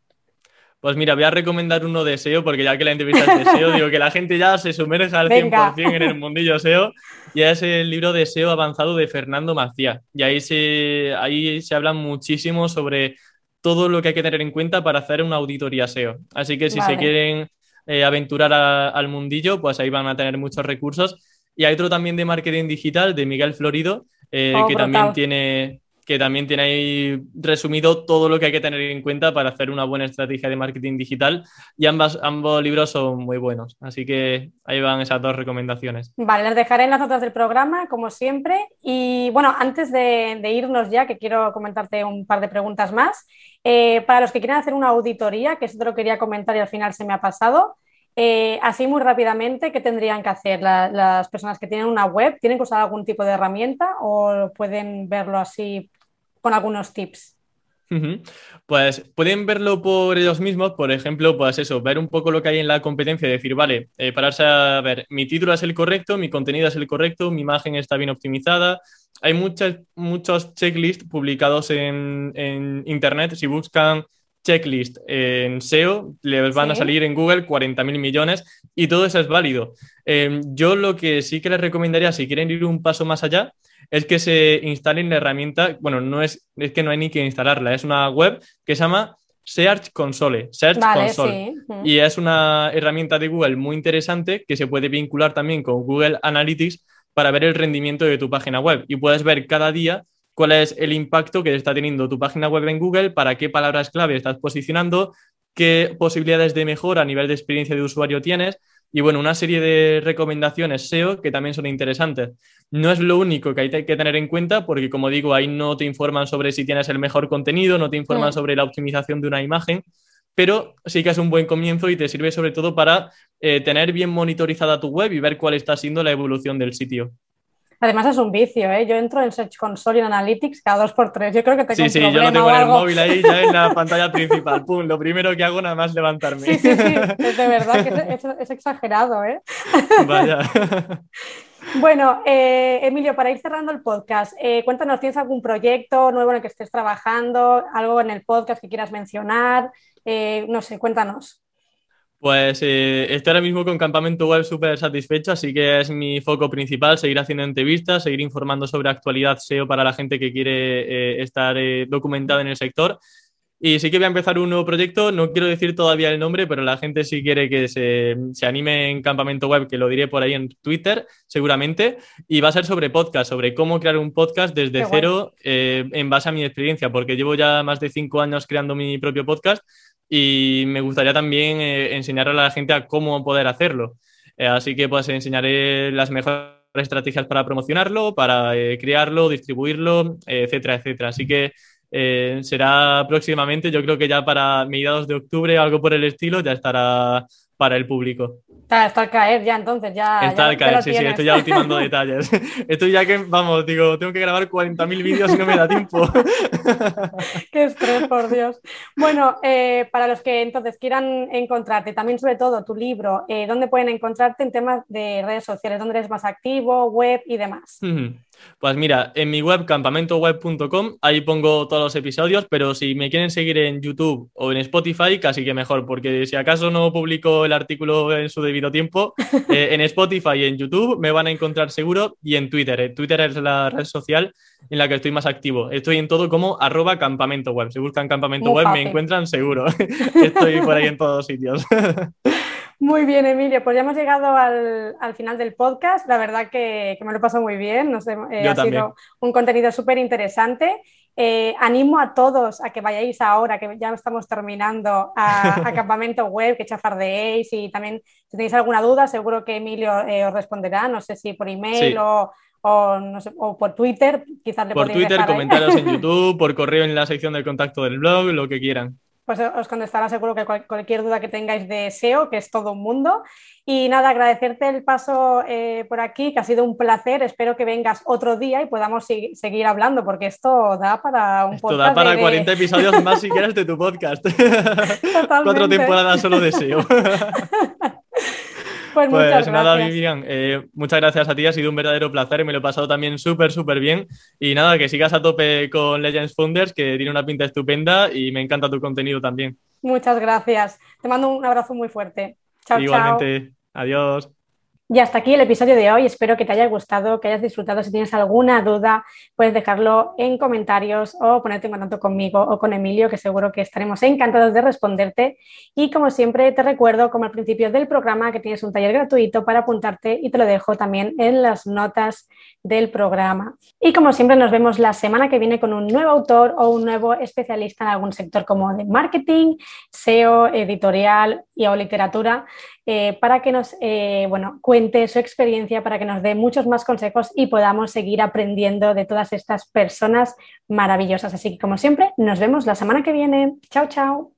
Pues mira, voy a recomendar uno de SEO, porque ya que la entrevista es de SEO, digo que la gente ya se sumerja al 100% en el mundillo SEO, y es el libro de SEO avanzado de Fernando Macía. Y ahí se, ahí se habla muchísimo sobre todo lo que hay que tener en cuenta para hacer una auditoría SEO. Así que si se quieren eh, aventurar al mundillo, pues ahí van a tener muchos recursos. Y hay otro también de marketing digital de Miguel Florido, eh, oh, que también tiene que también tiene ahí resumido todo lo que hay que tener en cuenta para hacer una buena estrategia de marketing digital y ambas, ambos libros son muy buenos. Así que ahí van esas dos recomendaciones. Vale, las dejaré en las notas del programa, como siempre. Y bueno, antes de, irnos ya, que quiero comentarte un par de preguntas más, eh, para los que quieran hacer una auditoría, que esto te lo quería comentar y al final se me ha pasado, eh, así muy rápidamente, ¿qué tendrían que hacer las personas que tienen una web? ¿Tienen que usar algún tipo de herramienta o pueden verlo así con algunos tips? Pues pueden verlo por ellos mismos, por ejemplo, pues eso, ver un poco lo que hay en la competencia decir, vale, eh, pararse a ver, mi título es el correcto, mi contenido es el correcto, mi imagen está bien optimizada. Hay muchas, muchos checklists publicados en, Internet. Si buscan checklist en SEO, les van a salir en Google 40.000 millones y todo eso es válido. Em, yo lo que sí que les recomendaría, si quieren ir un paso más allá, es que se instalen la herramienta, bueno, no es, es que no hay ni que instalarla, es una web que se llama Search Console, Search Console. Y es una herramienta de Google muy interesante que se puede vincular también con Google Analytics para ver el rendimiento de tu página web. Y puedes ver cada día cuál es el impacto que está teniendo tu página web en Google, para qué palabras clave estás posicionando, qué posibilidades de mejora a nivel de experiencia de usuario tienes y bueno, una serie de recomendaciones SEO que también son interesantes. No es lo único que hay que tener en cuenta porque, como digo, ahí no te informan sobre si tienes el mejor contenido, no te informan sobre la optimización de una imagen, pero sí que es un buen comienzo y te sirve sobre todo para eh, tener bien monitorizada tu web y ver cuál está siendo la evolución del sitio. Además es un vicio, ¿eh? Yo entro en Search Console y en Analytics cada dos por tres. Yo creo que tengo Sí, sí, yo lo tengo en el móvil ahí ya en la (laughs) pantalla principal. Pum, lo primero que hago nada más levantarme. Sí, sí, sí. (laughs) Es de verdad que es, exagerado, ¿eh? Vaya. (laughs) Bueno, eh, Emilio, para ir cerrando el podcast, eh, cuéntanos, ¿tienes algún proyecto nuevo en el que estés trabajando? ¿Algo en el podcast que quieras mencionar? Eh, no sé, cuéntanos. Pues eh, estoy ahora mismo con Campamento Web súper satisfecho, así que es mi foco principal, seguir haciendo entrevistas, seguir informando sobre actualidad SEO para la gente que quiere eh, estar eh, documentada en el sector. Y sí que voy a empezar un nuevo proyecto, no quiero decir todavía el nombre, pero la gente si quiere que se, se, anime en Campamento Web, que lo diré por ahí en Twitter, seguramente, y va a ser sobre podcast, sobre cómo crear un podcast desde cero en base a mi experiencia, porque llevo ya más de cinco años creando mi propio podcast y me gustaría también eh, enseñar a la gente a cómo poder hacerlo. Eh, así que pues enseñaré las mejores estrategias para promocionarlo, para eh, crearlo, distribuirlo, etcétera, etcétera. Así que será próximamente, yo creo que ya para mediados de octubre, algo por el estilo, ya estará para el público. Está, está al caer ya, entonces ya. Está al caer, sí, sí, estoy ya ultimando (laughs) detalles. (laughs) Estoy ya que, vamos, digo, tengo que grabar 40.000 vídeos y no me da tiempo. (laughs) Qué estrés, por Dios. Bueno, eh, para los que entonces quieran encontrarte, también sobre todo tu libro, eh, ¿dónde pueden encontrarte en temas de redes sociales? ¿Dónde eres más activo, web y demás? Pues mira, en mi web campamentoweb.com, ahí pongo todos los episodios, pero si me quieren seguir en YouTube o en Spotify, casi que mejor, porque si acaso no publico el artículo en su debido tiempo, (laughs) eh, en Spotify y en YouTube me van a encontrar seguro y en Twitter. Eh, Twitter es la red social en la que estoy más activo. Estoy en todo como arroba campamento web. Si buscan campamento web me encuentran seguro. (laughs) estoy por ahí en todos sitios. (laughs) Muy bien, Emilio. Pues ya hemos llegado al, final del podcast. La verdad que, me lo he pasado muy bien. No sé, eh, ha sido un contenido súper interesante. Eh, animo a todos a que vayáis ahora, que ya estamos terminando, a, (laughs) Campamento Web, que chafardeéis y también si tenéis alguna duda, seguro que Emilio eh, os responderá, no sé si por email o, o, por Twitter, quizás le Por Twitter, comentarios en (laughs) YouTube, por correo en la sección del contacto del blog, lo que quieran pues os contestará seguro que cualquier duda que tengáis de SEO, que es todo un mundo. Y nada, agradecerte el paso eh, por aquí, que ha sido un placer. Espero que vengas otro día y podamos seguir hablando, porque esto da para un esto da para 40 episodios más (laughs) si quieres de tu podcast. Cuatro temporadas solo de SEO. (laughs) Pues, pues nada, Vivian, eh, muchas gracias a ti, ha sido un verdadero placer, me lo he pasado también súper, súper bien. Y nada, que sigas a tope con Legends Founders, que tiene una pinta estupenda y me encanta tu contenido también. Muchas gracias. Te mando un abrazo muy fuerte. Chao, Igualmente. Adiós. Y hasta aquí el episodio de hoy. Espero que te haya gustado, que hayas disfrutado. Si tienes alguna duda, puedes dejarlo en comentarios o ponerte en contacto conmigo o con Emilio, que seguro que estaremos encantados de responderte. Y como siempre, te recuerdo, como al principio del programa, que tienes un taller gratuito para apuntarte y te lo dejo también en las notas del programa. Y como siempre, nos vemos la semana que viene con un nuevo autor o un nuevo especialista en algún sector como de marketing, SEO, editorial y o literatura. Eh, para que nos eh, bueno, cuente su experiencia, para que nos dé muchos más consejos y podamos seguir aprendiendo de todas estas personas maravillosas. Así que, como siempre, nos vemos la semana que viene. Chao, chao.